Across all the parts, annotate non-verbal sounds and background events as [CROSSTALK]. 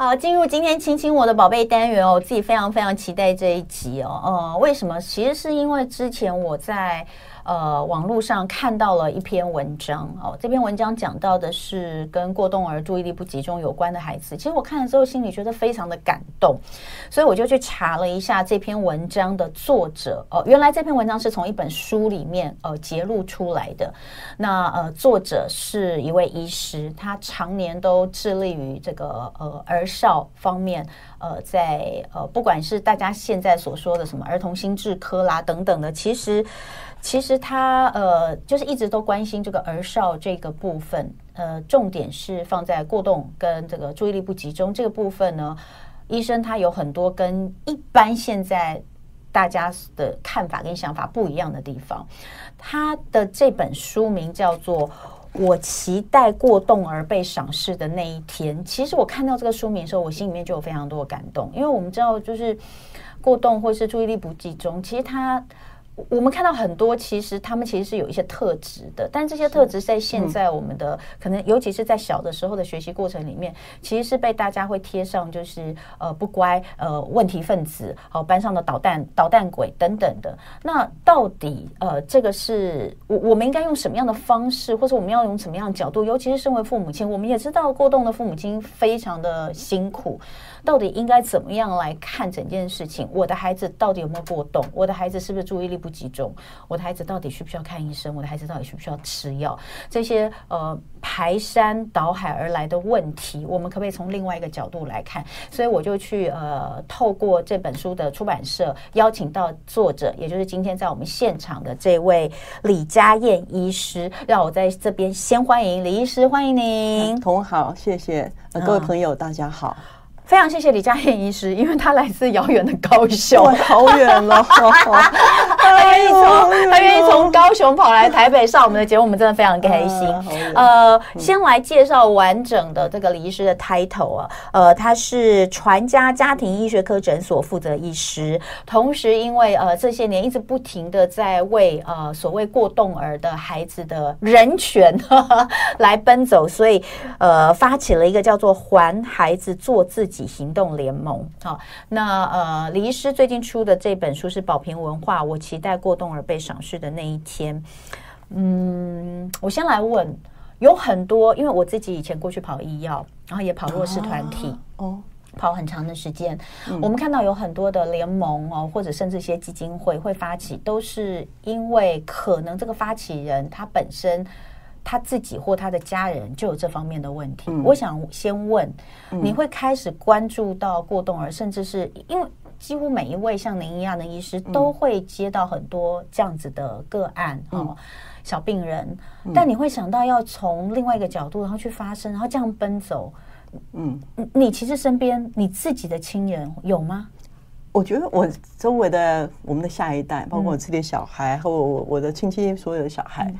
好，进入今天亲亲我的宝贝单元哦，我自己非常非常期待这一集哦。呃，为什么？其实是因为之前我在。呃，网络上看到了一篇文章哦，这篇文章讲到的是跟过动儿注意力不集中有关的孩子。其实我看了之后，心里觉得非常的感动，所以我就去查了一下这篇文章的作者哦。原来这篇文章是从一本书里面呃节录出来的。那呃，作者是一位医师，他常年都致力于这个呃儿少方面，呃，在呃不管是大家现在所说的什么儿童心智科啦等等的，其实。其实他呃，就是一直都关心这个儿少这个部分，呃，重点是放在过动跟这个注意力不集中这个部分呢。医生他有很多跟一般现在大家的看法跟想法不一样的地方。他的这本书名叫做《我期待过动而被赏识的那一天》。其实我看到这个书名的时候，我心里面就有非常多的感动，因为我们知道，就是过动或是注意力不集中，其实他。我们看到很多，其实他们其实是有一些特质的，但这些特质在现在我们的、嗯、可能，尤其是在小的时候的学习过程里面，其实是被大家会贴上就是呃不乖、呃问题分子、好、呃、班上的捣蛋捣蛋鬼等等的。那到底呃这个是我我们应该用什么样的方式，或者我们要用什么样的角度？尤其是身为父母亲，我们也知道过动的父母亲非常的辛苦。到底应该怎么样来看整件事情？我的孩子到底有没有过动？我的孩子是不是注意力不集中？我的孩子到底需不需要看医生？我的孩子到底需不需要吃药？这些呃排山倒海而来的问题，我们可不可以从另外一个角度来看？所以我就去呃透过这本书的出版社邀请到作者，也就是今天在我们现场的这位李佳燕医师，让我在这边先欢迎李医师，欢迎您。同好，谢谢，呃，各位朋友，嗯、大家好。非常谢谢李佳燕医师，因为他来自遥远的高雄，好远了，[LAUGHS] 他愿意从 [LAUGHS] 他愿意从高雄跑来台北上我们的节目，我们真的非常开心。[LAUGHS] 呃，先来介绍完整的这个李医师的 title 啊，呃，他是传家家庭医学科诊所负责医师，同时因为呃这些年一直不停的在为呃所谓过动儿的孩子的人权呵呵来奔走，所以呃发起了一个叫做“还孩子做自己”行动联盟，好，那呃，李医师最近出的这本书是宝瓶文化，我期待过动而被赏识的那一天。嗯，我先来问，有很多，因为我自己以前过去跑医药，然后也跑弱势团体，哦，跑很长的时间，我们看到有很多的联盟哦，或者甚至一些基金会会发起，都是因为可能这个发起人他本身。他自己或他的家人就有这方面的问题。嗯、我想先问，你会开始关注到过动儿，嗯、甚至是因为几乎每一位像您一样的医师都会接到很多这样子的个案、嗯、哦，小病人。嗯、但你会想到要从另外一个角度，然后去发声，然后这样奔走。嗯，你其实身边你自己的亲人有吗？我觉得我周围的我们的下一代，包括我自己的小孩和我我的亲戚所有的小孩，嗯、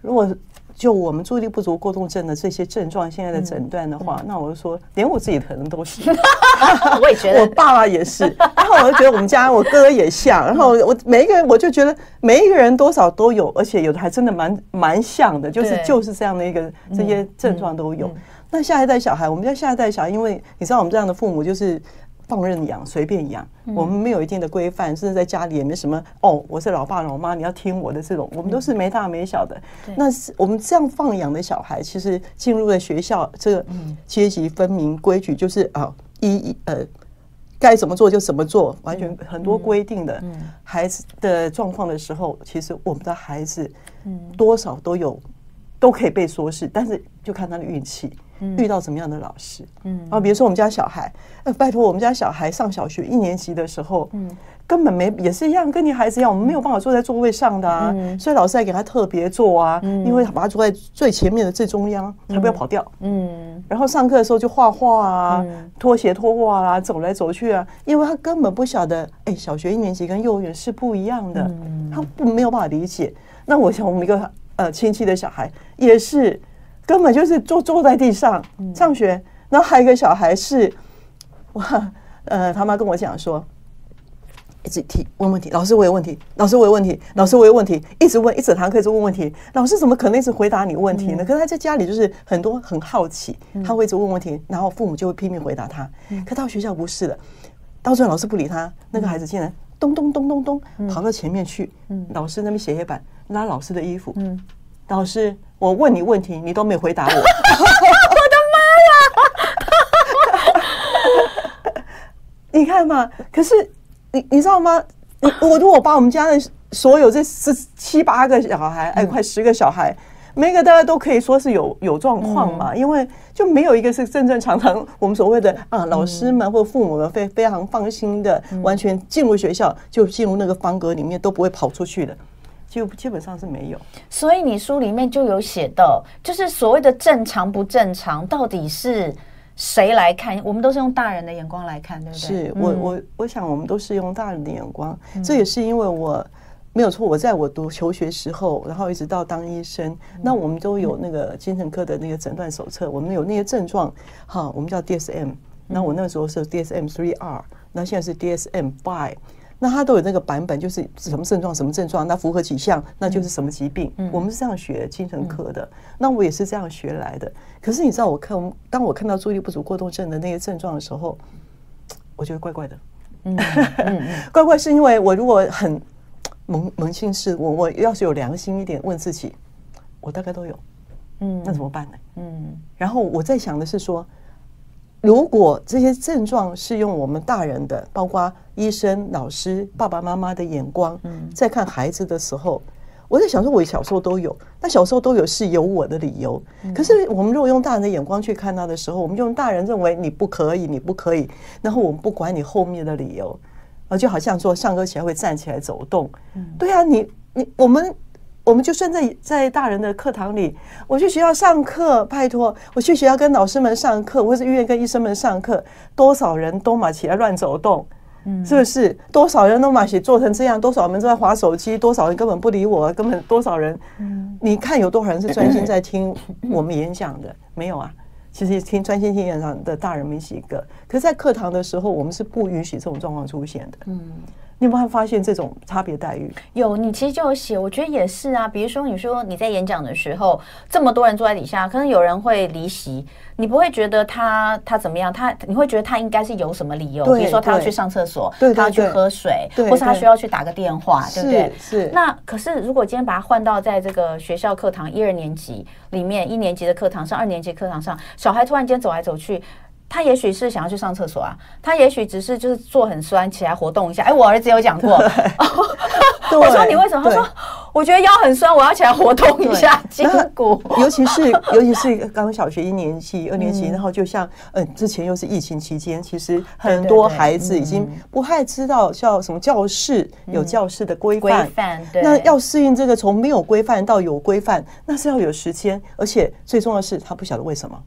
如果。就我们注意力不足过动症的这些症状，现在的诊断的话，那我就说，连我自己可能都是，[LAUGHS] 我也觉得，我爸爸也是，然后我就觉得我们家我哥也像，然后我每一个人，我就觉得每一个人多少都有，而且有的还真的蛮蛮像的，就是就是这样的一个这些症状都有。那下一代小孩，我们家下一代小孩，因为你知道我们这样的父母就是。放任养，随便养，我们没有一定的规范，甚至在家里也没什么。哦，我是老爸老妈，你要听我的这种，我们都是没大没小的。那是我们这样放养的小孩，其实进入了学校，这个阶级分明，规矩就是啊，一一呃，该怎么做就怎么做，完全很多规定的。孩子的状况的时候，其实我们的孩子，多少都有，都可以被说是，但是就看他的运气。遇到怎么样的老师？嗯，啊，比如说我们家小孩，呃，拜托我们家小孩上小学一年级的时候，嗯，根本没也是一样，跟你孩子一样，我们没有办法坐在座位上的啊，所以老师还给他特别坐啊，因为把他坐在最前面的最中央，他不要跑掉。嗯，然后上课的时候就画画啊，拖鞋拖袜啊，走来走去啊，因为他根本不晓得，哎，小学一年级跟幼儿园是不一样的，他不没有办法理解。那我想我们一个呃亲戚的小孩也是。根本就是坐坐在地上上学，然后还有一个小孩是，哇，呃，他妈跟我讲说，一直提问问题，老师我有问题，老师我有问题，老师我有问题，一直问一整堂课一直问问题，老师怎么可能一直回答你问题呢？可是他在家里就是很多很好奇，他会一直问问题，然后父母就会拼命回答他。可到学校不是的，到最后老师不理他，那个孩子竟然咚咚咚咚咚跑到前面去，老师那边写黑板，拉老师的衣服，老师我问你问题，你都没回答我，[LAUGHS] 我的妈呀！[LAUGHS] 你看嘛，可是。你你知道吗？你我如果把我们家的所有这十七八个小孩，哎，快十个小孩，每个大家都可以说是有有状况嘛，因为就没有一个是正正常常我们所谓的啊，老师们或父母们非非常放心的，完全进入学校就进入那个方格里面都不会跑出去的，就基本上是没有。所以你书里面就有写到，就是所谓的正常不正常，到底是？谁来看？我们都是用大人的眼光来看，对不对？是我我我想我们都是用大人的眼光，嗯、这也是因为我没有错。我在我读求学时候，然后一直到当医生，嗯、[LAUGHS] 那我们都有那个精神科的那个诊断手册，我们有那些症状，哈，我们叫 DSM。那我那时候是 DSM three R，那现在是 DSM five。那它都有那个版本，就是什么症状，什么症状，那符合几项，那就是什么疾病。嗯、我们是这样学精神科的，嗯、那我也是这样学来的。可是你知道，我看当我看到注意力不足过动症的那些症状的时候，我觉得怪怪的。嗯，[LAUGHS] 怪怪是因为我如果很扪扪心自问，我我要是有良心一点问自己，我大概都有。嗯，那怎么办呢？嗯，然后我在想的是说。如果这些症状是用我们大人的，包括医生、老师、爸爸妈妈的眼光，在看孩子的时候，我在想说，我小时候都有，那小时候都有是有我的理由。可是我们如果用大人的眼光去看他的时候，我们用大人认为你不可以，你不可以，然后我们不管你后面的理由，啊，就好像说上课起来会站起来走动，对啊，你你我们。我们就算在在大人的课堂里，我去学校上课，拜托，我去学校跟老师们上课，或是医院跟医生们上课，多少人都嘛起来乱走动，嗯，是不是？多少人都马起做成这样，多少人都在划手机，多少人根本不理我，根本多少人，嗯，你看有多少人是专心在听我们演讲的？没有啊，其实听专心听演讲的大人没几个。可是，在课堂的时候，我们是不允许这种状况出现的，嗯。你有没有发现这种差别待遇？有，你其实就有写，我觉得也是啊。比如说，你说你在演讲的时候，这么多人坐在底下，可能有人会离席，你不会觉得他他怎么样？他你会觉得他应该是有什么理由？比如说他要去上厕所，他要去喝水，或是他需要去打个电话，对不对？是。那可是如果今天把它换到在这个学校课堂一二年级里面，一年级的课堂上，二年级课堂上，小孩突然间走来走去。他也许是想要去上厕所啊，他也许只是就是坐很酸，起来活动一下。哎，我儿子有讲过，[LAUGHS] 我说你为什么？他说我觉得腰很酸，我要起来活动一下筋骨。尤其是 [LAUGHS] 尤其是刚小学一年级、二年级，然后就像嗯，之前又是疫情期间，其实很多孩子已经不太知道叫什么教室有教室的规范。规范，那要适应这个从没有规范到有规范，那是要有时间，而且最重要的是他不晓得为什么。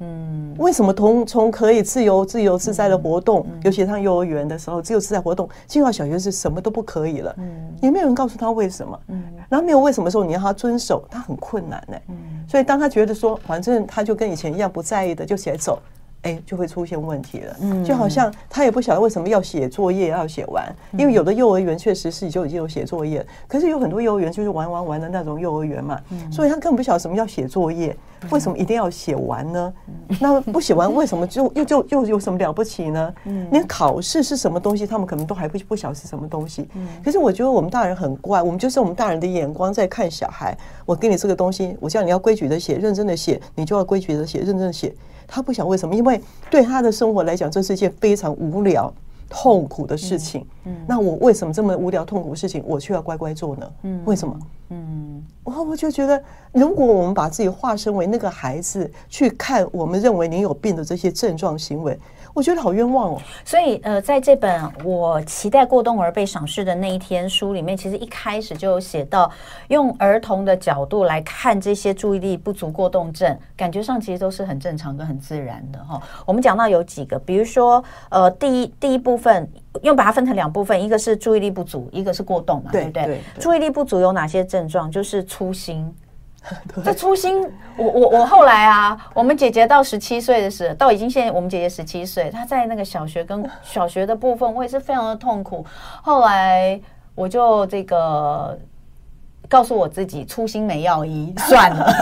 嗯，为什么从从可以自由自由自在的活动，尤其上幼儿园的时候，自由自在活动，进入到小学是什么都不可以了。嗯，也没有人告诉他为什么。嗯，然后没有为什么时候，你要他遵守，他很困难呢。嗯，所以当他觉得说，反正他就跟以前一样不在意的，就起来走。哎，就会出现问题了。嗯，就好像他也不晓得为什么要写作业要写完，因为有的幼儿园确实是就已经有写作业，可是有很多幼儿园就是玩玩玩的那种幼儿园嘛，所以他根本不晓得什么叫写作业，为什么一定要写完呢？[LAUGHS] 那不写完为什么就又就又有什么了不起呢？连考试是什么东西，他们可能都还不不晓得是什么东西。可是我觉得我们大人很怪，我们就是我们大人的眼光在看小孩。我给你这个东西，我叫你要规矩的写，认真的写，你就要规矩的写，认真的写。他不想为什么？因为对他的生活来讲，这是一件非常无聊、痛苦的事情。嗯，那我为什么这么无聊、痛苦的事情，我却要乖乖做呢？嗯，为什么？嗯，我我就觉得，如果我们把自己化身为那个孩子，去看我们认为你有病的这些症状行为。我觉得好冤枉哦，所以呃，在这本我期待过动儿被赏识的那一天书里面，其实一开始就有写到，用儿童的角度来看这些注意力不足过动症，感觉上其实都是很正常跟很自然的哈。我们讲到有几个，比如说呃，第一第一部分又把它分成两部分，一个是注意力不足，一个是过动嘛，对不对？注意力不足有哪些症状？就是粗心。[LAUGHS] 这粗心，我我我后来啊，我们姐姐到十七岁的时候，到已经现在我们姐姐十七岁，她在那个小学跟小学的部分，我也是非常的痛苦。后来我就这个告诉我自己，初心没药医，[LAUGHS] 算了。[LAUGHS]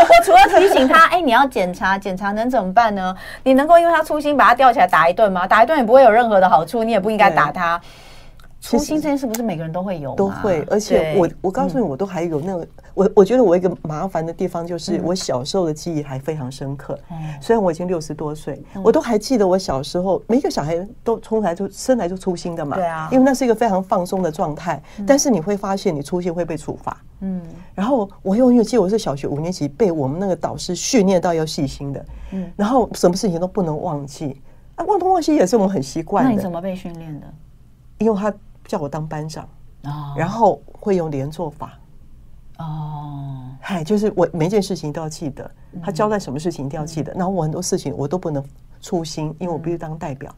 我除了提醒他，哎，你要检查，检查能怎么办呢？你能够因为他粗心把他吊起来打一顿吗？打一顿也不会有任何的好处，你也不应该打他。粗心这件事不是每个人都会有，都会。而且我我告诉你，我都还有那个，我我觉得我一个麻烦的地方就是，我小时候的记忆还非常深刻。虽然我已经六十多岁，我都还记得我小时候，每一个小孩都从来就生来就粗心的嘛。对啊，因为那是一个非常放松的状态。但是你会发现，你粗心会被处罚。嗯。然后我永远记得我是小学五年级，被我们那个导师训练到要细心的。嗯。然后什么事情都不能忘记。啊，忘东忘西也是我们很习惯的。那你怎么被训练的？因为他。叫我当班长，哦，然后会用连坐法，哦，嗨，就是我每件事情都要记得，他交代什么事情一定要记得，然后我很多事情我都不能粗心，因为我必须当代表，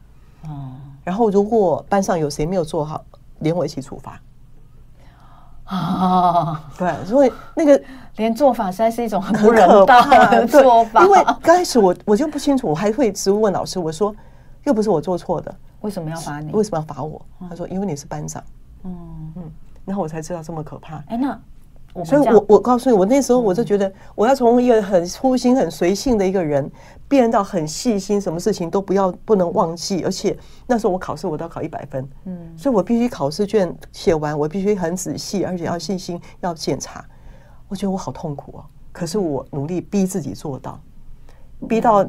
哦，然后如果班上有谁没有做好，连我一起处罚，哦，对，所以那个连坐法实在是一种很不人道的做法，因为刚开始我我就不清楚，我还会直问老师，我说又不是我做错的。为什么要罚你？为什么要罚我？他说：“因为你是班长。”嗯嗯，然后我才知道这么可怕。哎，那我所以我我告诉你，我那时候我就觉得，我要从一个很粗心、很随性的一个人，变到很细心，什么事情都不要不能忘记。而且那时候我考试，我都要考一百分。嗯，所以我必须考试卷写完，我必须很仔细，而且要细心，要检查。我觉得我好痛苦哦，可是我努力逼自己做到，逼到。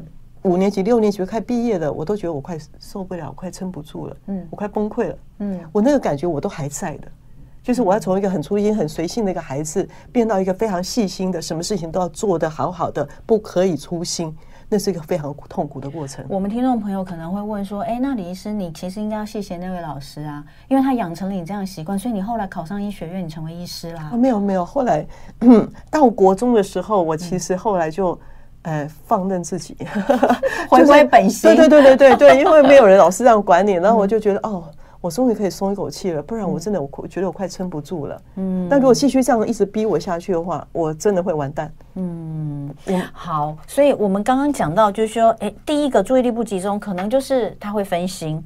五年级、六年级快毕业了，我都觉得我快受不了，我快撑不住了，嗯，我快崩溃了，嗯，我那个感觉我都还在的，就是我要从一个很粗心、很随性的一个孩子，变到一个非常细心的，什么事情都要做得好好的，不可以粗心，那是一个非常痛苦的过程。我们听众朋友可能会问说，哎，那李医师，你其实应该要谢谢那位老师啊，因为他养成了你这样的习惯，所以你后来考上医学院，你成为医师啦。没有没有，后来嗯，到国中的时候，我其实后来就。呃，放任自己，[LAUGHS] 回归本心。对对对对对对，[LAUGHS] 因为没有人老是这样管你，然后我就觉得哦。我终于可以松一口气了，不然我真的我觉得我快撑不住了。嗯，但如果继续这样一直逼我下去的话，我真的会完蛋。嗯，好，所以我们刚刚讲到，就是说，哎，第一个注意力不集中，可能就是他会分心；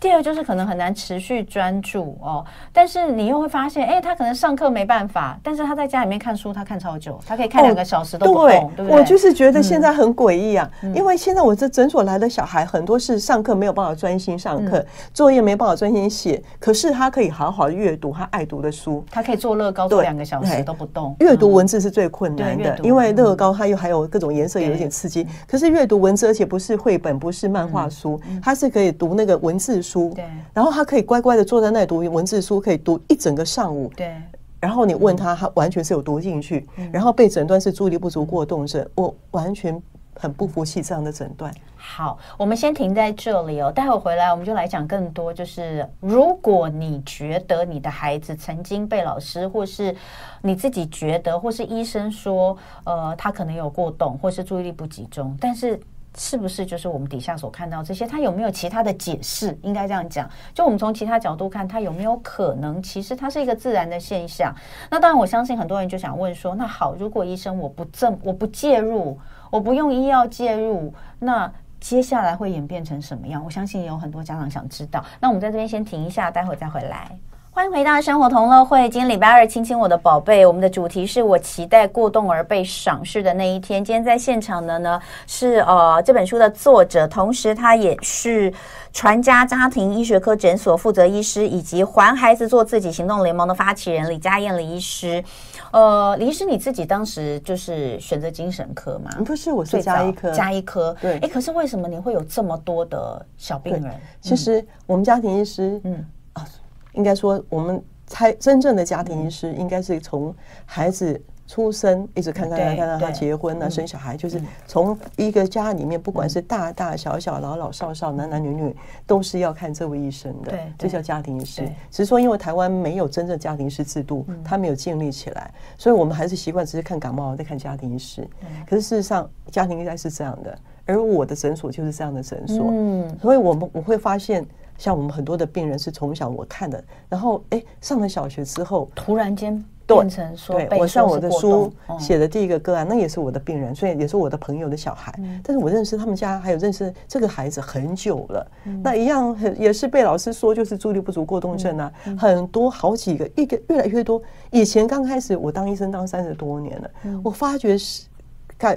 第二就是可能很难持续专注哦。但是你又会发现，哎，他可能上课没办法，但是他在家里面看书，他看超久，他可以看两个小时都不动，哦、对，对不对？我就是觉得现在很诡异啊，嗯、因为现在我这诊所来的小孩很多是上课没有办法专心上课，嗯、作业没办法专心。写，可是他可以好好阅读他爱读的书，他可以做乐高做两个小时都不动。阅读文字是最困难的，因为乐高它又还有各种颜色，有一点刺激。可是阅读文字，而且不是绘本，不是漫画书，它是可以读那个文字书。对，然后他可以乖乖的坐在那里读文字书，可以读一整个上午。对，然后你问他，他完全是有读进去。然后被诊断是注意力不足过动症，我完全。很不服气这样的诊断。好，我们先停在这里哦。待会回来我们就来讲更多。就是如果你觉得你的孩子曾经被老师，或是你自己觉得，或是医生说，呃，他可能有过动，或是注意力不集中，但是是不是就是我们底下所看到这些？他有没有其他的解释？应该这样讲，就我们从其他角度看，他有没有可能，其实它是一个自然的现象？那当然，我相信很多人就想问说，那好，如果医生我不正，我不介入。我不用医药介入，那接下来会演变成什么样？我相信也有很多家长想知道。那我们在这边先停一下，待会再回来。欢迎回到生活同乐会，今天礼拜二，亲亲我的宝贝。我们的主题是我期待过动而被赏识的那一天。今天在现场的呢是呃这本书的作者，同时他也是传家家庭医学科诊所负责医师，以及还孩子做自己行动联盟的发起人李佳燕李医师。呃，李医师，你自己当时就是选择精神科吗？不是，我是加一科。加一科，对。哎，可是为什么你会有这么多的小病人？其实我们家庭医师，嗯啊，应该说我们才真正的家庭医师，应该是从孩子。出生一直看看看看到他结婚啊，生小孩，就是从一个家里面，不管是大大小小、老老少少、男男女女，都是要看这位医生的。对，这叫家庭医师。只是说，因为台湾没有真正家庭医师制度，他没有建立起来，所以我们还是习惯只是看感冒再看家庭医师。可是事实上，家庭应该是这样的，而我的诊所就是这样的诊所。嗯，所以我们我会发现，像我们很多的病人是从小我看的，然后哎上了小学之后，突然间。变成说，对，我上我的书写的第一个个案，那也是我的病人，所以也是我的朋友的小孩。但是我认识他们家，还有认识这个孩子很久了。那一样很也是被老师说就是注意力不足过动症啊，很多好几个，一个越来越多。以前刚开始我当医生当三十多年了，我发觉是，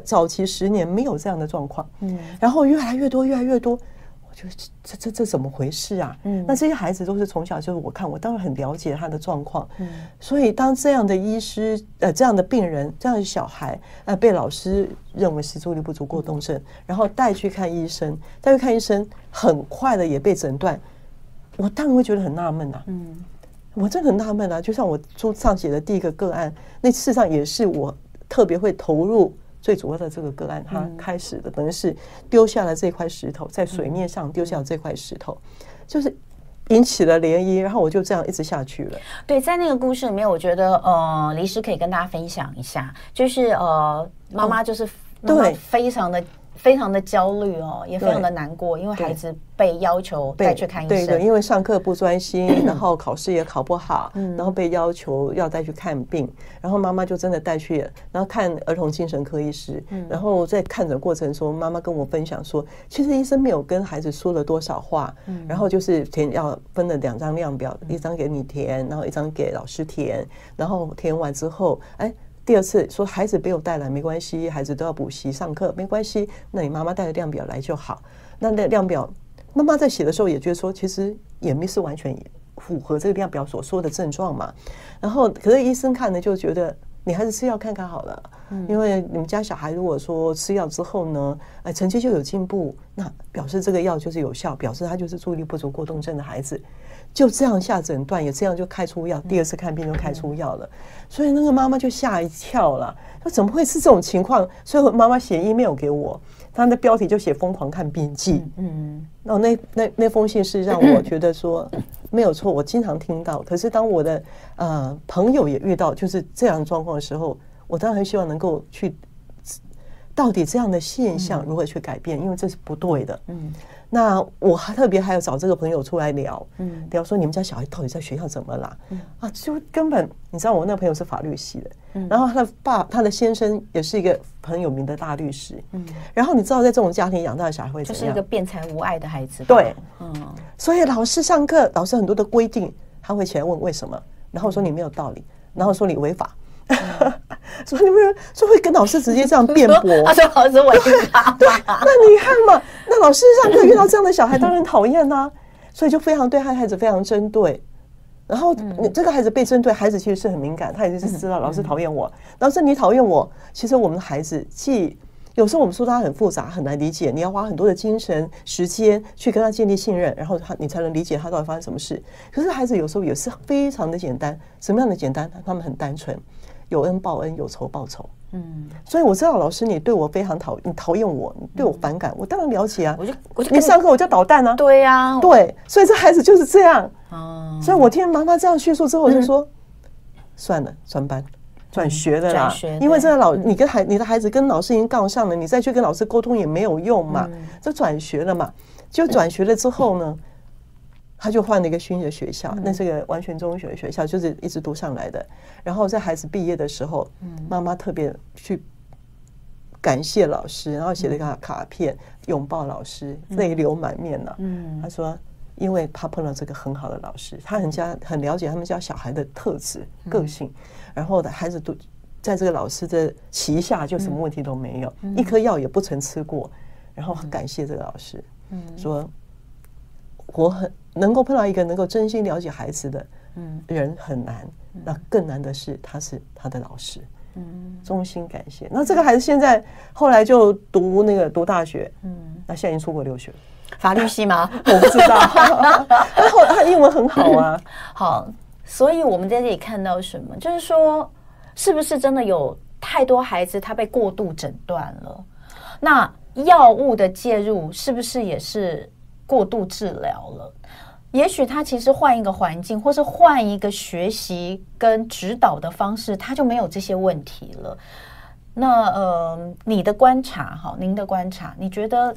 早期十年没有这样的状况，嗯然后越来越多，越来越多。我觉得这这这怎么回事啊？嗯，那这些孩子都是从小就是我看我当然很了解他的状况，嗯，所以当这样的医师呃这样的病人这样的小孩呃被老师认为是注意力不足过动症，然后带去看医生，带去看医生，很快的也被诊断，我当然会觉得很纳闷啊，嗯，我真的很纳闷啊，就像我书上写的第一个个案，那事实上也是我特别会投入。最主要的这个个案，他开始的等于是丢下了这块石头，在水面上丢下了这块石头，就是引起了涟漪，然后我就这样一直下去了。对，在那个故事里面，我觉得呃，李师可以跟大家分享一下，就是呃，妈妈就是对非常的。非常的焦虑哦，也非常的难过，因为孩子被要求带去看医生。对对，因为上课不专心，[CLEARS THROAT] 然后考试也考不好，然后被要求要带去看病，然后妈妈就真的带去，然后看儿童精神科医师。然后在看诊过程中，妈妈跟我分享说，其实医生没有跟孩子说了多少话，然后就是填要分了两张量表，一张给你填，然后一张给老师填，然后填完之后，哎。第二次说孩子没有带来没关系，孩子都要补习上课没关系，那你妈妈带着量表来就好。那那量表，妈妈在写的时候也觉得说，其实也没是完全符合这个量表所说的症状嘛。然后可是医生看呢就觉得你还是吃药看看好了，因为你们家小孩如果说吃药之后呢，哎成绩就有进步，那表示这个药就是有效，表示他就是注意力不足过动症的孩子。就这样下诊断，也这样就开出药。第二次看病就开出药了，所以那个妈妈就吓一跳了。说怎么会是这种情况？所以妈妈写 email 给我，她的标题就写“疯狂看病记”。嗯，然后那那那封信是让我觉得说没有错，我经常听到。可是当我的呃朋友也遇到就是这样状况的时候，我当然很希望能够去到底这样的现象如何去改变，因为这是不对的。嗯。那我还特别还有找这个朋友出来聊，嗯，聊说你们家小孩到底在学校怎么啦？嗯啊，就根本你知道我那个朋友是法律系的，嗯，然后他的爸他的先生也是一个很有名的大律师，嗯，然后你知道在这种家庭养大的小孩会怎样？就是一个辩才无碍的孩子，对，嗯，所以老师上课，老师很多的规定，他会起来问为什么，然后说你没有道理，然后说你违法。所 [LAUGHS] 以你们说会跟老师直接这样辩驳，他说老师违法。对，那你看嘛，那老师上课遇到这样的小孩，当然讨厌呐。[LAUGHS] 所以就非常对他孩子非常针对。然后你这个孩子被针对，孩子其实是很敏感，他也是知道老师讨厌我。老师你讨厌我，其实我们的孩子既有时候我们说他很复杂，很难理解，你要花很多的精神时间去跟他建立信任，然后他你才能理解他到底发生什么事。可是孩子有时候也是非常的简单，什么样的简单？他们很单纯。有恩报恩，有仇报仇。嗯，所以我知道老师你对我非常讨，你讨厌我，你对我反感，我当然了解啊。我就我就你上课我就捣蛋啊。对呀，对，所以这孩子就是这样。哦，所以我听妈妈这样叙述之后，我就说算了，转班转学的啦。因为这个老你跟孩你的孩子跟老师已经杠上了，你再去跟老师沟通也没有用嘛，就转学了嘛。就转学了之后呢？他就换了一个新的学校，那是个完全中学的学校，就是一直读上来的。然后在孩子毕业的时候，妈妈特别去感谢老师，然后写了一个卡片，拥抱老师，泪流满面了。他说，因为他碰到这个很好的老师，他很家很了解他们家小孩的特质、个性，然后的孩子都在这个老师的旗下，就什么问题都没有，一颗药也不曾吃过。然后很感谢这个老师，说我很。能够碰到一个能够真心了解孩子的人很难，那更难的是他是他的老师，嗯，衷心感谢。那这个孩子现在后来就读那个读大学，嗯，那现在已经出国留学，法律系吗？[LAUGHS] 我不知道，他后他英文很好啊。[LAUGHS] 好，所以我们在这里看到什么？就是说，是不是真的有太多孩子他被过度诊断了？那药物的介入是不是也是过度治疗了？也许他其实换一个环境，或是换一个学习跟指导的方式，他就没有这些问题了。那呃，你的观察哈，您的观察，你觉得？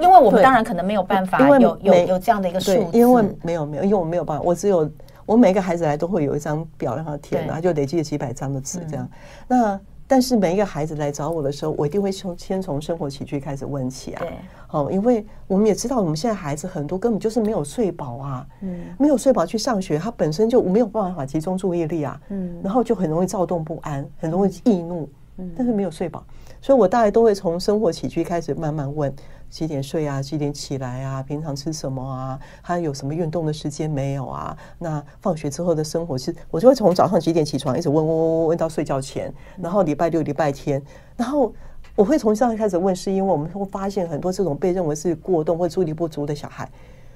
因为我们当然可能没有办法有有有这样的一个数字，因为没有没有，因为我没有办法，我只有我每个孩子来都会有一张表让他填，然后就累积了几百张的纸这样。那但是每一个孩子来找我的时候，我一定会从先从生活起居开始问起啊。对，好，因为我们也知道，我们现在孩子很多根本就是没有睡饱啊，嗯，没有睡饱去上学，他本身就没有办法集中注意力啊，嗯，然后就很容易躁动不安，很容易易怒，嗯，但是没有睡饱，所以我大概都会从生活起居开始慢慢问。几点睡啊？几点起来啊？平常吃什么啊？他有什么运动的时间没有啊？那放学之后的生活是，我就会从早上几点起床，一直问问问问到睡觉前，然后礼拜六、礼拜天，然后我会从这样开始问，是因为我们会发现很多这种被认为是过动或注意力不足的小孩，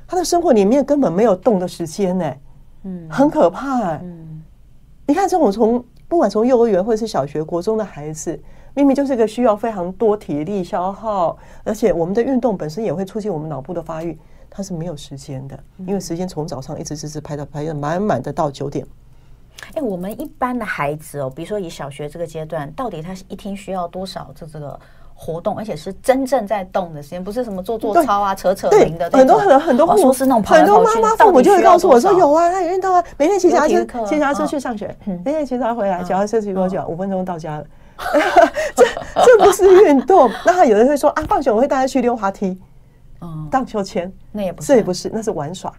他的生活里面根本没有动的时间呢，嗯，很可怕哎，嗯，你看这种从不管从幼儿园或者是小学、国中的孩子。明明就是一个需要非常多体力消耗，而且我们的运动本身也会促进我们脑部的发育，它是没有时间的，因为时间从早上一直一直排到排的满满的到九点。哎，我们一般的孩子哦，比如说以小学这个阶段，到底他一天需要多少这这个活动，而且是真正在动的时间，不是什么做做操啊、扯扯铃的。很多很多很多父母是那种很多妈妈父母就会告诉我说有啊，他有运动啊，每天骑脚踏车，骑脚踏车去上学，每天骑车回来，脚踏车骑多久？五分钟到家了。[LAUGHS] 这这不是运动，那有人会说啊，放学我会带他去溜滑梯，嗯，荡秋千，那也不是，这也不是，那是玩耍。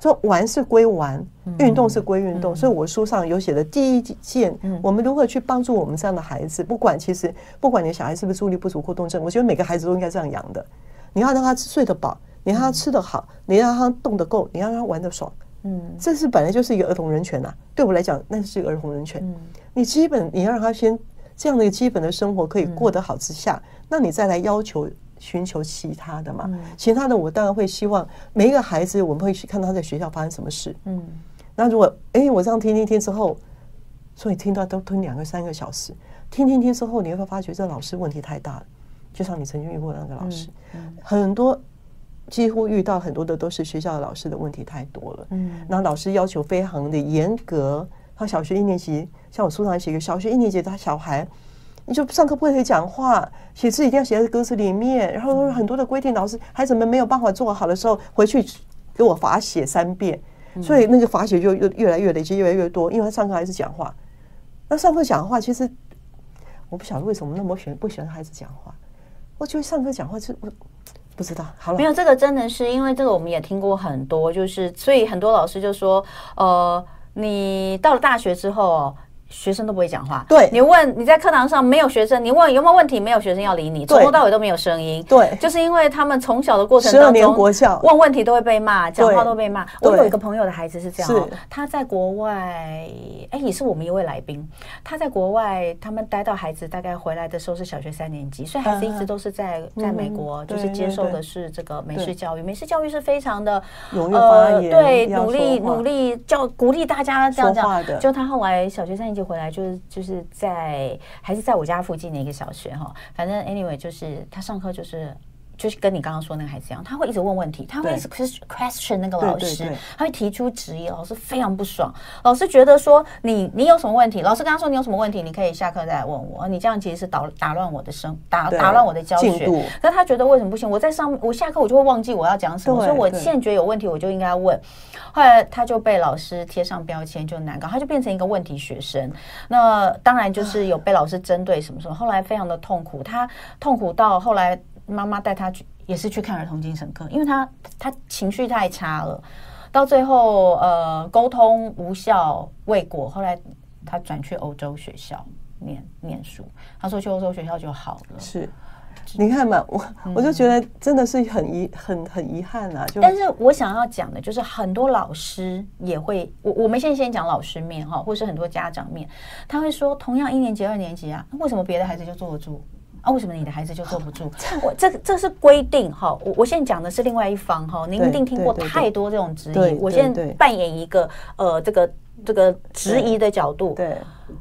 说玩是归玩，运动是归运动。所以我书上有写的第一件，我们如何去帮助我们这样的孩子，不管其实不管你的小孩是不是注意力不足过动症，我觉得每个孩子都应该这样养的。你要让他睡得饱，你让他吃得好，你让他动得够，你要让他玩得爽。嗯，这是本来就是一个儿童人权呐。对我来讲，那是一个儿童人权。你基本你要让他先。这样的一个基本的生活可以过得好之下，嗯、那你再来要求寻求其他的嘛？嗯、其他的我当然会希望每一个孩子，我们会去看他在学校发生什么事。嗯，那如果哎，我这样听听听之后，所以听到都听两个三个小时，听听听之后，你会发觉这老师问题太大了。就像你曾经遇过的那个老师，很多几乎遇到很多的都是学校的老师的问题太多了。嗯，那老师要求非常的严格。他小学一年级，像我书上写一个小学一年级的小孩，你就上课不可以讲话，写字一定要写在歌词里面，然后很多的规定，老师孩子们没有办法做好的时候，回去给我罚写三遍，所以那个罚写就越越来越累积，越来越多，因为他上课还是讲话。那上课讲话，其实我不晓得为什么那么喜欢不喜欢孩子讲话，我觉得上课讲话是我不知道。好了，没有这个真的是因为这个我们也听过很多，就是所以很多老师就说，呃。你到了大学之后。学生都不会讲话。对，你问你在课堂上没有学生，你问有没有问题，没有学生要理你，从头到尾都没有声音。对，就是因为他们从小的过程当中，问问题都会被骂，讲话都被骂。我有一个朋友的孩子是这样，他在国外，哎，也是我们一位来宾。他在国外，他们待到孩子大概回来的时候是小学三年级，所以孩子一直都是在在美国，就是接受的是这个美式教育。美式教育是非常的呃，对，努力努力教鼓励大家这样这样。就他后来小学三年级。就回来就是就是在还是在我家附近的一个小学哈，反正 anyway 就是他上课就是就是跟你刚刚说那个孩子一样，他会一直问问题，他会一直 question 那个老师，他会提出质疑，老师非常不爽，老师觉得说你你有什么问题？老师跟他说你有什么问题，你可以下课再来问我，你这样其实是打打乱我的生打打乱我的教学。可是他觉得为什么不行？我在上我下课我就会忘记我要讲什么，所以我现在觉得有问题我就应该问。后来他就被老师贴上标签，就难搞，他就变成一个问题学生。那当然就是有被老师针对什么什么，后来非常的痛苦。他痛苦到后来妈妈带他去，也是去看儿童精神科，因为他他情绪太差了。到最后呃沟通无效未果，后来他转去欧洲学校念念书。他说去欧洲学校就好了。是。你看嘛，我我就觉得真的是很遗很很遗憾啊。就但是我想要讲的就是，很多老师也会，我我们现在先讲老师面哈，或是很多家长面，他会说，同样一年级、二年级啊，为什么别的孩子就坐得住啊？为什么你的孩子就坐不住？[LAUGHS] 我这这是规定哈。我我现在讲的是另外一方哈，您一定听过太多这种质疑。我现在扮演一个呃这个。这个质疑的角度，对，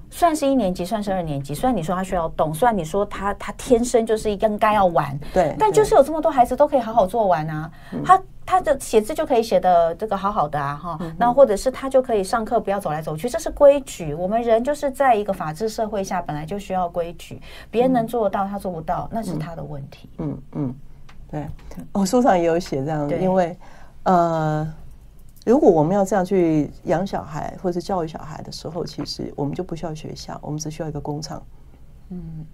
算是一年级，算是二年级。虽然你说他需要动，虽然你说他他天生就是应该要玩，对，但就是有这么多孩子都可以好好做完啊。他他的写字就可以写的这个好好的啊，哈。那或者是他就可以上课不要走来走去，这是规矩。我们人就是在一个法治社会下，本来就需要规矩。别人能做得到，他做不到，那是他的问题。嗯嗯，对，我书上也有写这样的，因为呃。如果我们要这样去养小孩或者教育小孩的时候，其实我们就不需要学校，我们只需要一个工厂。嗯，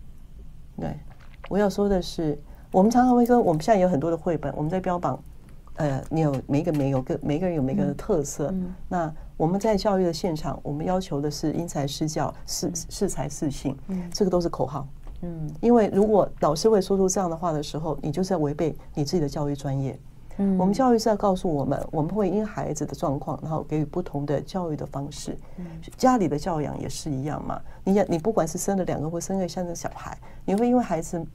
对。我要说的是，我们常常会说，我们现在有很多的绘本，我们在标榜，呃，你有每一个没有个每个人有每个人的特色。嗯。那我们在教育的现场，我们要求的是因材施教，适适才适性。嗯。这个都是口号。嗯。因为如果老师会说出这样的话的时候，你就是在违背你自己的教育专业。嗯。我们教育是要告诉我们，我们会因孩子的状况，然后给予不同的教育的方式。嗯。家里的教养也是一样嘛。你你不管是生了两个或生了三个小孩，你会因为孩子。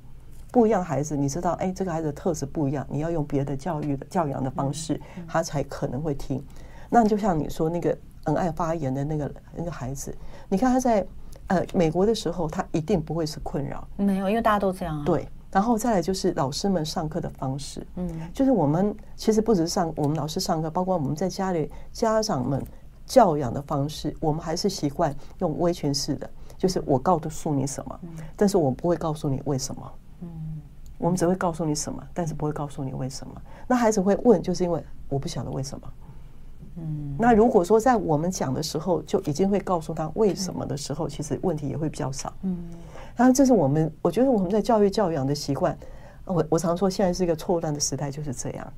不一样孩子，你知道，哎，这个孩子的特质不一样，你要用别的教育的教养的方式，他才可能会听。那就像你说那个很爱发言的那个那个孩子，你看他在呃美国的时候，他一定不会是困扰。没有，因为大家都这样啊。对，然后再来就是老师们上课的方式，嗯，就是我们其实不只是上我们老师上课，包括我们在家里家长们教养的方式，我们还是习惯用威权式的，就是我告诉你什么，但是我不会告诉你为什么。嗯，我们只会告诉你什么，但是不会告诉你为什么。那孩子会问，就是因为我不晓得为什么。嗯，那如果说在我们讲的时候就已经会告诉他为什么的时候，其实问题也会比较少。嗯，然后这是我们，我觉得我们在教育教养的习惯，我我常说现在是一个错乱的时代，就是这样，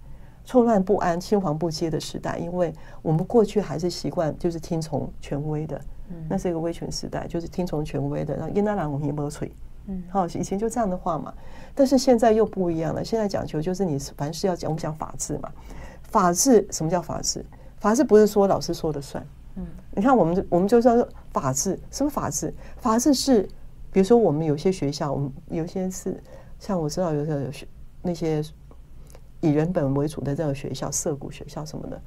错乱不安、青黄不接的时代，因为我们过去还是习惯就是听从权威的，嗯那是一个威权时代，就是听从权威的，然后因那让我们没吹。嗯，好，以前就这样的话嘛，但是现在又不一样了。现在讲求就是你凡事要讲，我们讲法治嘛。法治什么叫法治？法治不是说老师说的算。嗯，你看我们我们就说法治，什么法治？法治是，比如说我们有些学校，我们有些是像我知道有些有学那些以人本为主的这种学校，涩谷学校什么的，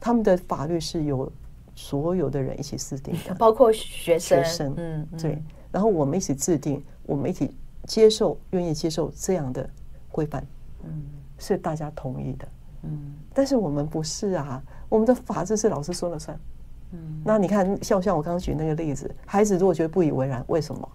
他们的法律是由所有的人一起制定的，包括学生。学生，嗯，对。然后我们一起制定，我们一起接受，愿意接受这样的规范，嗯，是大家同意的，嗯。但是我们不是啊，我们的法制是老师说了算，嗯。那你看，像像我刚刚举那个例子，孩子如果觉得不以为然，为什么？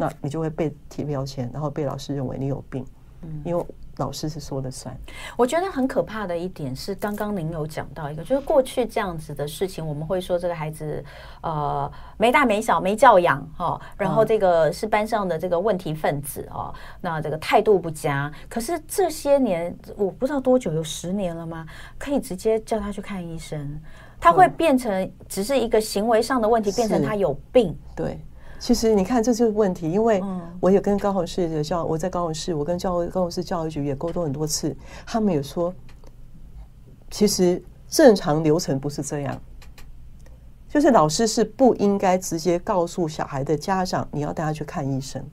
嗯，那你就会被贴标签，然后被老师认为你有病，嗯，因为。老师是说了算。我觉得很可怕的一点是，刚刚您有讲到一个，就是过去这样子的事情，我们会说这个孩子呃没大没小没教养哈，然后这个是班上的这个问题分子哦，那这个态度不佳。可是这些年我不知道多久，有十年了吗？可以直接叫他去看医生，他会变成只是一个行为上的问题，变成他有病。对。其实你看，这就是问题，因为我也跟高雄市的教，我在高雄市，我跟教高雄市教育局也沟通很多次，他们也说，其实正常流程不是这样，就是老师是不应该直接告诉小孩的家长，你要带他去看医生。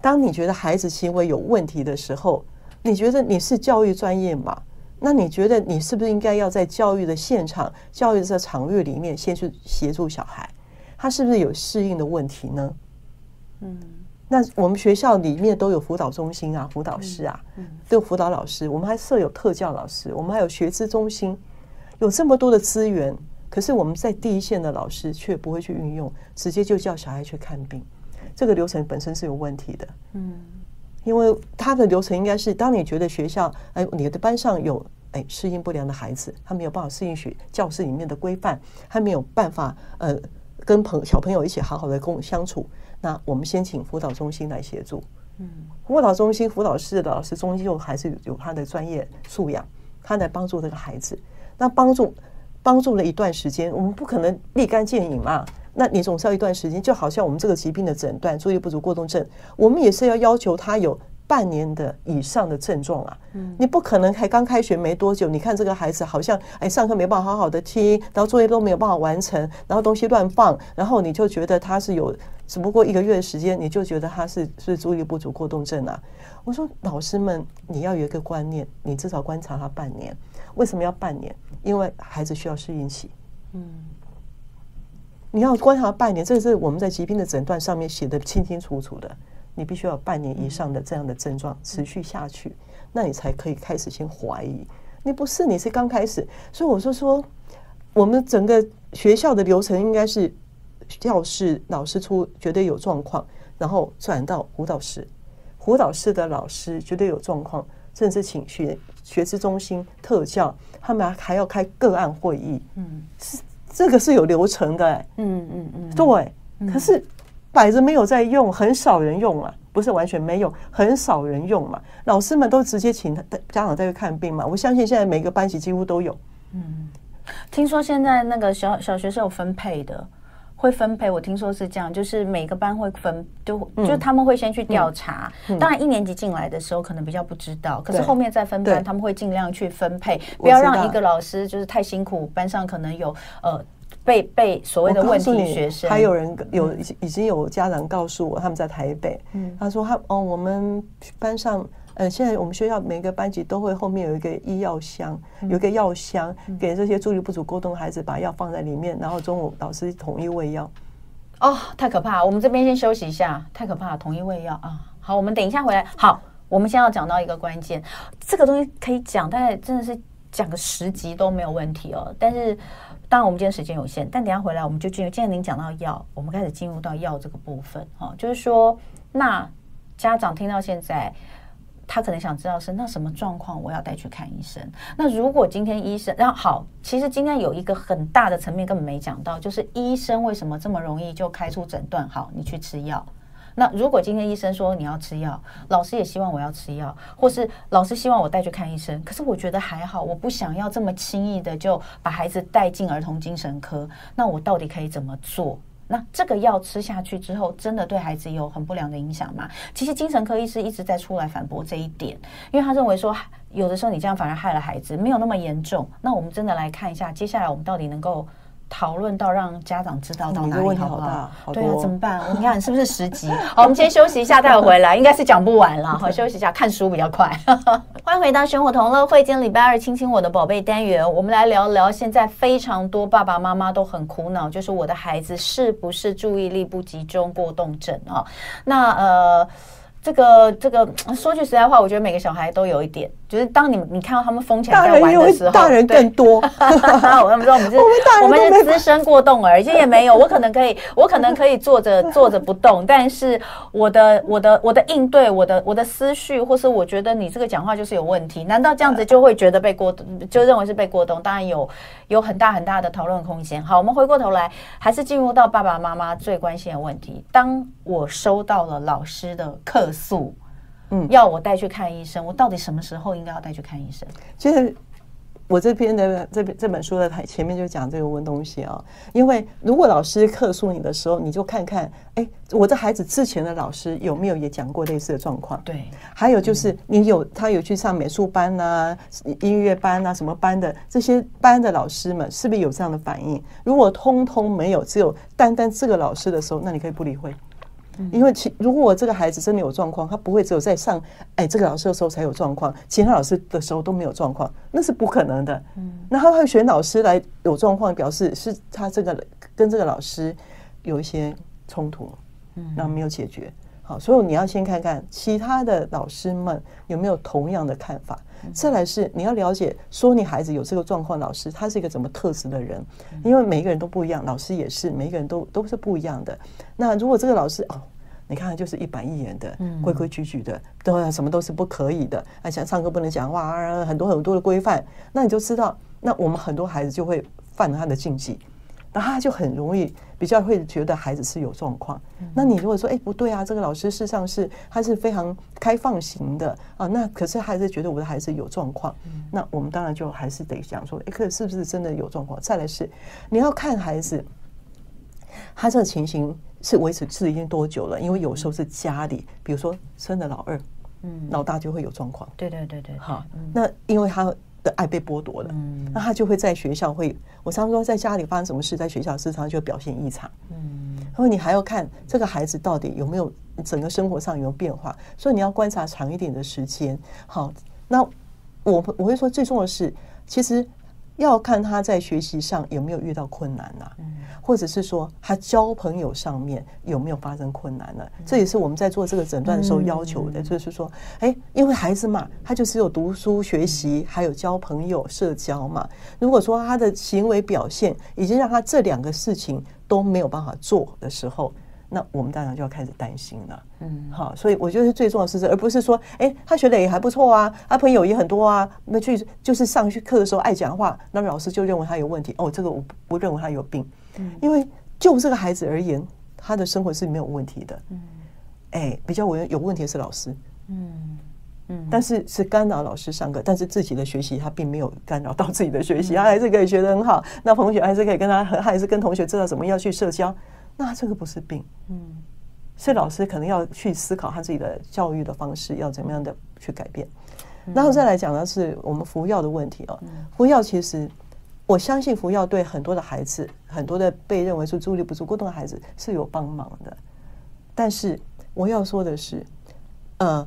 当你觉得孩子行为有问题的时候，你觉得你是教育专业嘛？那你觉得你是不是应该要在教育的现场、教育的场域里面先去协助小孩？他是不是有适应的问题呢？嗯，那我们学校里面都有辅导中心啊，辅导师啊，都有辅导老师，我们还设有特教老师，我们还有学资中心，有这么多的资源，可是我们在第一线的老师却不会去运用，直接就叫小孩去看病，这个流程本身是有问题的。嗯，因为他的流程应该是，当你觉得学校哎，你的班上有哎适应不良的孩子，他没有办法适应学教室里面的规范，他没有办法呃。跟朋小朋友一起好好的共相处，那我们先请辅导中心来协助。嗯，辅导中心辅导室的老师终究还是有他的专业素养，他来帮助这个孩子。那帮助帮助了一段时间，我们不可能立竿见影嘛。那你总是要一段时间，就好像我们这个疾病的诊断，注意不足过动症，我们也是要要求他有。半年的以上的症状啊，你不可能才刚开学没多久，你看这个孩子好像哎上课没办法好好的听，然后作业都没有办法完成，然后东西乱放，然后你就觉得他是有只不过一个月的时间，你就觉得他是是注意力不足过动症啊？我说老师们，你要有一个观念，你至少观察他半年。为什么要半年？因为孩子需要适应期。嗯，你要观察半年，这是我们在疾病的诊断上面写的清清楚楚的。你必须要半年以上的这样的症状持续下去，那你才可以开始先怀疑。你不是，你是刚开始，所以我说说，我们整个学校的流程应该是教室老师出绝对有状况，然后转到舞蹈室，舞蹈室的老师绝对有状况，甚至请学学资中心特教，他们还要开个案会议。嗯，是这个是有流程的、欸。嗯嗯嗯，对。可是摆着没有在用，很少人用啊，不是完全没有，很少人用嘛。老师们都直接请家长再去看病嘛。我相信现在每个班级几乎都有。嗯，听说现在那个小小学是有分配的。会分配，我听说是这样，就是每个班会分，就就他们会先去调查。当然，一年级进来的时候可能比较不知道，可是后面再分班，他们会尽量去分配，不要让一个老师就是太辛苦，班上可能有呃被被所谓的问题学生。还有人有已经有家长告诉我，他们在台北，他说他哦，我们班上。呃，现在我们学校每个班级都会后面有一个医药箱，有一个药箱，给这些注意力不足沟通的孩子把药放在里面，然后中午老师统一喂药。哦，太可怕！我们这边先休息一下，太可怕，统一喂药啊！好，我们等一下回来。好，我们先要讲到一个关键，这个东西可以讲，大概真的是讲个十集都没有问题哦。但是当然我们今天时间有限，但等下回来我们就进入。既然您讲到药，我们开始进入到药这个部分哈，就是说，那家长听到现在。他可能想知道是那什么状况，我要带去看医生。那如果今天医生，然后好，其实今天有一个很大的层面根本没讲到，就是医生为什么这么容易就开出诊断？好，你去吃药。那如果今天医生说你要吃药，老师也希望我要吃药，或是老师希望我带去看医生，可是我觉得还好，我不想要这么轻易的就把孩子带进儿童精神科。那我到底可以怎么做？那这个药吃下去之后，真的对孩子有很不良的影响吗？其实精神科医师一直在出来反驳这一点，因为他认为说，有的时候你这样反而害了孩子，没有那么严重。那我们真的来看一下，接下来我们到底能够。讨论到让家长知道到哪里好不好？对啊，怎么办？[LAUGHS] 你看是不是十集？好，我们先休息一下，待会回来应该是讲不完了。[LAUGHS] 好，休息一下，看书比较快。[LAUGHS] 欢迎回到生活同乐会，今天礼拜二，亲亲我的宝贝单元，我们来聊聊现在非常多爸爸妈妈都很苦恼，就是我的孩子是不是注意力不集中过动症啊？那呃。这个这个说句实在话，我觉得每个小孩都有一点，就是当你你看到他们疯起来在玩的时候，大人更多。[LAUGHS] 我们说我们是，我们是资深过动儿，其实也没有。我可能可以，[LAUGHS] 我可能可以坐着 [LAUGHS] 坐着不动，但是我的我的我的应对，我的我的思绪，或是我觉得你这个讲话就是有问题，难道这样子就会觉得被过动，就认为是被过动？当然有有很大很大的讨论空间。好，我们回过头来，还是进入到爸爸妈妈最关心的问题。当我收到了老师的课。素，嗯，要我带去看医生，我到底什么时候应该要带去看医生？其实我这篇的这本这本书的台前面就讲这个问东西啊，因为如果老师客诉你的时候，你就看看，哎，我这孩子之前的老师有没有也讲过类似的状况？对，还有就是你有他有去上美术班呐、啊、音乐班呐、啊、什么班的这些班的老师们，是不是有这样的反应？如果通通没有，只有单单这个老师的时候，那你可以不理会。因为其如果我这个孩子真的有状况，他不会只有在上哎这个老师的时候才有状况，其他老师的时候都没有状况，那是不可能的。嗯，那他会选老师来有状况，表示是他这个跟这个老师有一些冲突，嗯，那没有解决。好，所以你要先看看其他的老师们有没有同样的看法。再来是你要了解说你孩子有这个状况，老师他是一个怎么特质的人，因为每一个人都不一样，老师也是每一个人都都是不一样的。那如果这个老师哦，你看就是一板一眼的，规规矩矩的，都什么都是不可以的，而且上课不能讲话，很多很多的规范，那你就知道，那我们很多孩子就会犯了他的禁忌。那他就很容易比较会觉得孩子是有状况。那你如果说，哎，不对啊，这个老师事实上是他是非常开放型的啊，那可是还是觉得我的孩子有状况。那我们当然就还是得想说，哎，可是不是真的有状况？再来是你要看孩子，他这个情形是维持是已经多久了？因为有时候是家里，比如说生了老二，嗯，老大就会有状况。对对对对，好，那因为他。的爱被剥夺了，那他就会在学校会，我常说在家里发生什么事，在学校时常就表现异常。嗯，然后你还要看这个孩子到底有没有整个生活上有没有变化，所以你要观察长一点的时间。好，那我我会说最重要的是，其实。要看他在学习上有没有遇到困难呐，或者是说他交朋友上面有没有发生困难呢？这也是我们在做这个诊断的时候要求的，就是说，哎，因为孩子嘛，他就只有读书学习，还有交朋友社交嘛。如果说他的行为表现已经让他这两个事情都没有办法做的时候，那我们当然就要开始担心了。嗯，好，所以我觉得最重要的是这，而不是说，哎，他学的也还不错啊，他朋友也很多啊，那去就是上去课的时候爱讲话，那老师就认为他有问题。哦，这个我不认为他有病，嗯，因为就这个孩子而言，他的生活是没有问题的。嗯，哎，比较有有问题的是老师。嗯。嗯，但是是干扰老师上课，但是自己的学习他并没有干扰到自己的学习，他还是可以学得很好。那同学还是可以跟他，他还是跟同学知道怎么样去社交。那这个不是病，嗯，所以老师可能要去思考他自己的教育的方式要怎么样的去改变。然后再来讲的是我们服药的问题啊。服药其实我相信服药对很多的孩子，很多的被认为是注意力不足过动的孩子是有帮忙的。但是我要说的是，呃。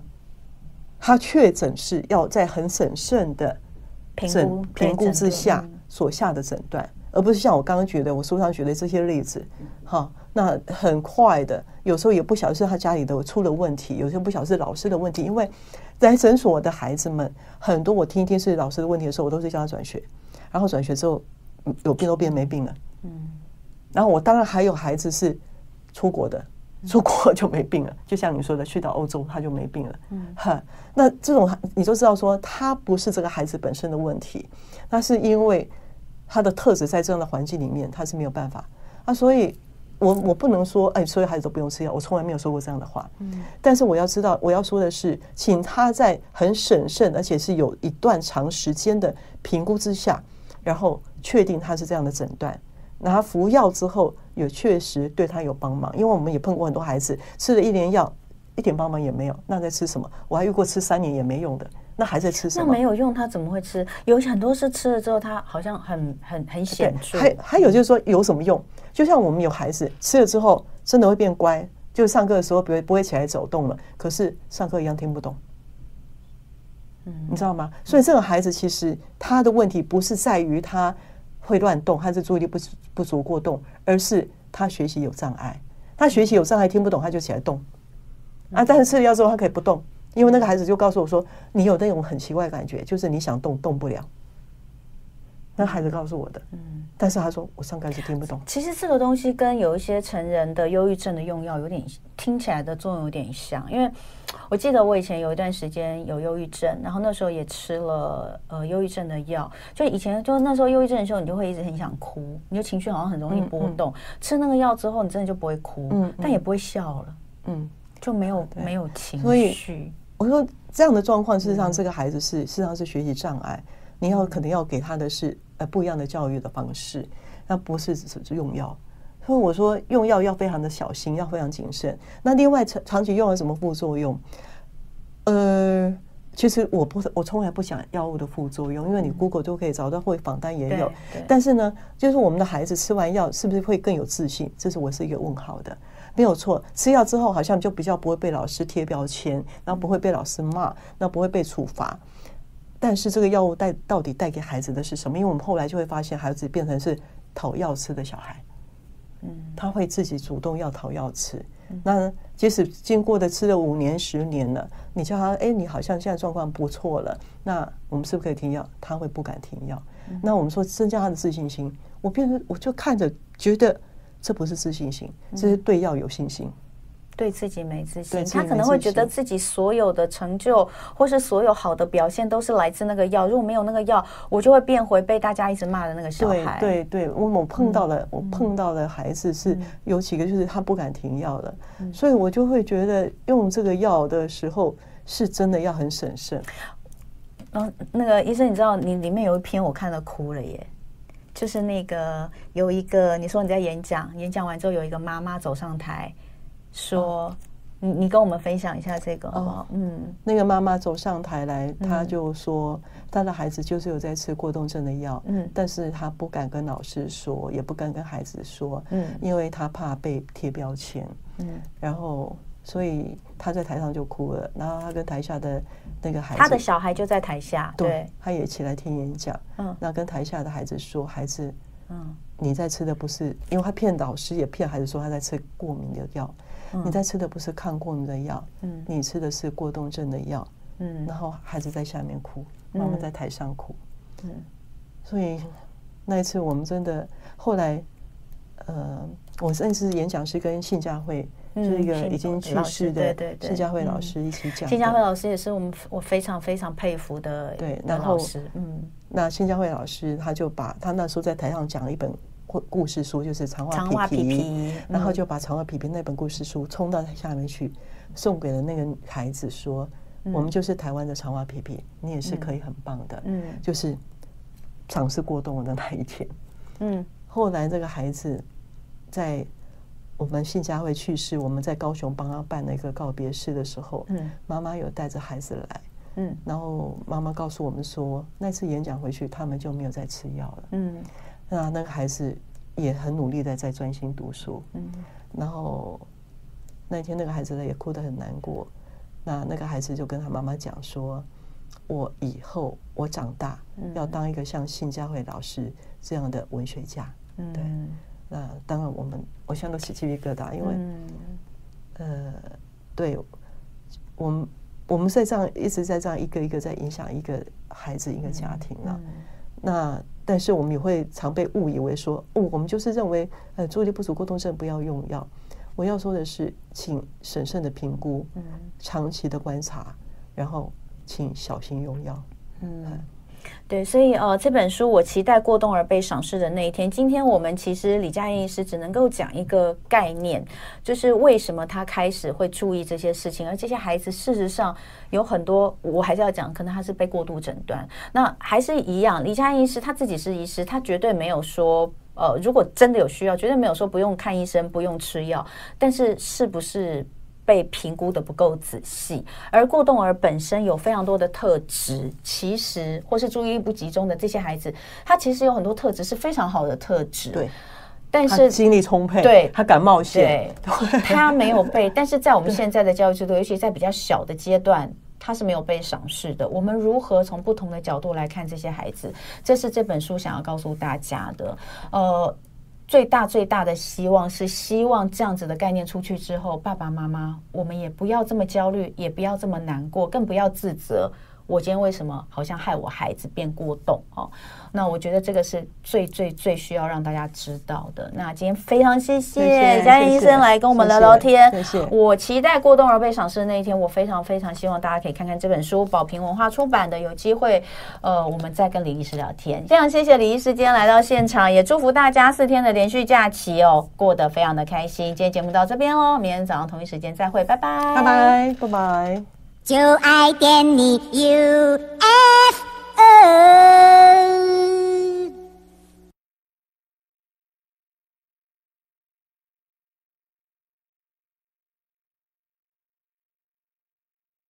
他确诊是要在很审慎的评估评估之下所下的诊断，而不是像我刚刚举的我书上举的这些例子，哈，那很快的，有时候也不晓得是他家里的出了问题，有时候不晓得是老师的问题，因为在诊所的孩子们很多，我听一听是老师的问题的时候，我都是叫他转学，然后转学之后有病都变没病了，嗯，然后我当然还有孩子是出国的。出国就没病了，就像你说的，去到欧洲他就没病了。嗯，哈，那这种你就知道说，他不是这个孩子本身的问题，那是因为他的特质在这样的环境里面，他是没有办法啊。所以我我不能说，哎，所有孩子都不用吃药，我从来没有说过这样的话。嗯，但是我要知道，我要说的是，请他在很审慎，而且是有一段长时间的评估之下，然后确定他是这样的诊断。那他服药之后，也确实对他有帮忙，因为我们也碰过很多孩子吃了一年药，一点帮忙也没有。那在吃什么？我还遇过吃三年也没用的，那还在吃什么？那没有用，他怎么会吃？有很多是吃了之后，他好像很很很显著。还还有就是说有什么用？就像我们有孩子吃了之后，真的会变乖，就上课的时候不会不会起来走动了，可是上课一样听不懂。嗯，你知道吗？所以这个孩子其实他的问题不是在于他。会乱动，还是注意力不不足过动，而是他学习有障碍。他学习有障碍，听不懂他就起来动啊。但是吃了药之后，他可以不动，因为那个孩子就告诉我说：“你有那种很奇怪的感觉，就是你想动动不了。”那孩子告诉我的，嗯，但是他说我上课是听不懂。其实这个东西跟有一些成人的忧郁症的用药有点听起来的作用有点像，因为我记得我以前有一段时间有忧郁症，然后那时候也吃了呃忧郁症的药。就以前就那时候忧郁症的时候，你就会一直很想哭，你就情绪好像很容易波动。吃那个药之后，你真的就不会哭，嗯，但也不会笑了，嗯，就没有没有情绪。所以我说这样的状况，事实上这个孩子是事实上是学习障碍，你要可能要给他的是。呃，不一样的教育的方式，那不是只是用药。所以我说用药要非常的小心，要非常谨慎。那另外长长期用有什么副作用？呃，其实我不是，我从来不想药物的副作用，因为你 Google 都可以找到，或访单也有。但是呢，就是我们的孩子吃完药是不是会更有自信？这是我是一个问号的。没有错，吃药之后好像就比较不会被老师贴标签，然后不会被老师骂，那不会被处罚。但是这个药物带到底带给孩子的是什么？因为我们后来就会发现，孩子变成是讨药吃的小孩，嗯，他会自己主动要讨药吃。那即使经过的吃了五年、十年了，你叫他，哎，你好像现在状况不错了，那我们是不是可以停药？他会不敢停药。那我们说增加他的自信心，我变成我就看着觉得这不是自信心，这是对药有信心。对自己没自信，他可能会觉得自己所有的成就或是所有好的表现都是来自那个药。如果没有那个药，我就会变回被大家一直骂的那个小孩。对对对，我我碰到了，嗯、我碰到的孩子是有几个，就是他不敢停药了，嗯、所以我就会觉得用这个药的时候是真的要很审慎。嗯，那个医生，你知道你里面有一篇我看了哭了耶，就是那个有一个你说你在演讲，演讲完之后有一个妈妈走上台。说，你你跟我们分享一下这个好不好？嗯，那个妈妈走上台来，她就说，她的孩子就是有在吃过动症的药，嗯，但是她不敢跟老师说，也不敢跟孩子说，嗯，因为她怕被贴标签，嗯，然后所以他在台上就哭了，然后他跟台下的那个孩子，他的小孩就在台下，对，他也起来听演讲，嗯，那跟台下的孩子说，孩子，嗯，你在吃的不是，因为他骗老师也骗孩子说他在吃过敏的药。你在吃的不是抗过敏的药，嗯，你吃的是过动症的药，嗯，然后孩子在下面哭，妈妈在台上哭，嗯，所以那一次我们真的后来，呃，我认识演讲师跟信佳慧，是一个已经去世的信佳慧老师一起讲。信佳慧老师也是我们我非常非常佩服的对，然后嗯，那信佳慧老师他就把他那时候在台上讲了一本故故事书，就是长袜皮皮，然后就把长袜皮皮那本故事书冲到下面去，送给了那个孩子说。我们就是台湾的长袜皮皮，你也是可以很棒的。嗯，就是尝试过动的那一天。嗯，后来这个孩子在我们信佳慧去世，我们在高雄帮他办了一个告别式的时候，嗯，妈妈有带着孩子来，嗯，然后妈妈告诉我们说，那次演讲回去，他们就没有再吃药了。嗯，那那个孩子也很努力的在专心读书。嗯，然后那天那个孩子呢也哭得很难过。那那个孩子就跟他妈妈讲说：“我以后我长大要当一个像信佳慧老师这样的文学家。”嗯，对。那当然，我们我现在都起鸡皮疙瘩，因为，呃，对，我们我们在这样一直在这样一个一个在影响一个孩子一个家庭啊。那但是我们也会常被误以为说，哦，我们就是认为呃，注意力不足过动症不要用药。我要说的是，请审慎的评估，嗯，长期的观察，然后请小心用药。嗯，对，所以呃，这本书我期待过冬而被赏识的那一天。今天我们其实李佳燕医师只能够讲一个概念，就是为什么他开始会注意这些事情，而这些孩子事实上有很多，我还是要讲，可能他是被过度诊断。那还是一样，李佳燕医师他自己是医师，他绝对没有说。呃，如果真的有需要，绝对没有说不用看医生、不用吃药，但是是不是被评估的不够仔细？而过动儿本身有非常多的特质，其实或是注意力不集中的这些孩子，他其实有很多特质是非常好的特质。对，但是精力充沛，对，他敢冒险，对，他没有被。[LAUGHS] 但是在我们现在的教育制度，尤其在比较小的阶段。他是没有被赏识的。我们如何从不同的角度来看这些孩子？这是这本书想要告诉大家的。呃，最大最大的希望是希望这样子的概念出去之后，爸爸妈妈我们也不要这么焦虑，也不要这么难过，更不要自责。我今天为什么好像害我孩子变过动？哦，那我觉得这个是最最最需要让大家知道的。那今天非常谢谢嘉燕医生来跟我们聊聊天。谢谢。我期待过动而被赏识的那一天。我非常非常希望大家可以看看这本书，宝瓶文化出版的。有机会，呃，我们再跟李医师聊天。非常谢谢李医师今天来到现场，也祝福大家四天的连续假期哦，过得非常的开心。今天节目到这边喽，明天早上同一时间再会，拜拜，拜拜，拜拜。就爱点你 UFO。